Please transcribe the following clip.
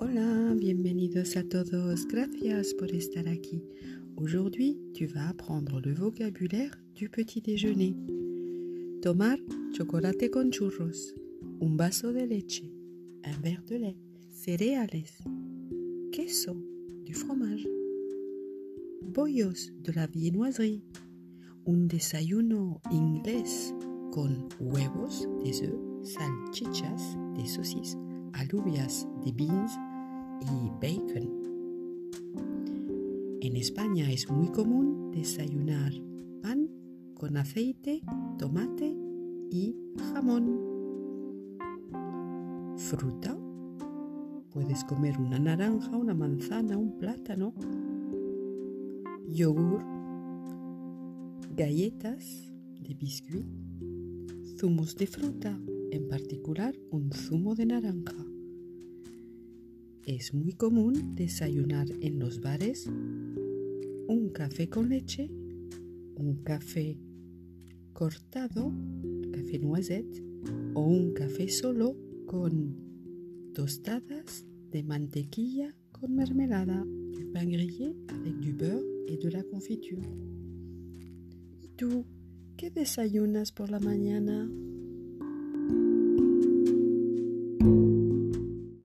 Bienvenidos a todos, gracias por estar aquí. Aujourd'hui, tu vas apprendre le vocabulaire du petit déjeuner. Tomar chocolate con churros, un vaso de leche, un verre de lait, céréales, queso, du fromage, bollos de la viennoiserie, un desayuno inglés con huevos, des œufs, salchichas, des saucisses, alubias, des beans y bacon. En España es muy común desayunar pan con aceite, tomate y jamón. Fruta. Puedes comer una naranja, una manzana, un plátano. Yogur. Galletas de biscuit. Zumos de fruta, en particular un zumo de naranja. Es muy común desayunar en los bares un café con leche, un café cortado, café noisette, o un café solo con tostadas de mantequilla con mermelada, du pain grillé avec du beurre et de la confiture. ¿Y tú qué desayunas por la mañana?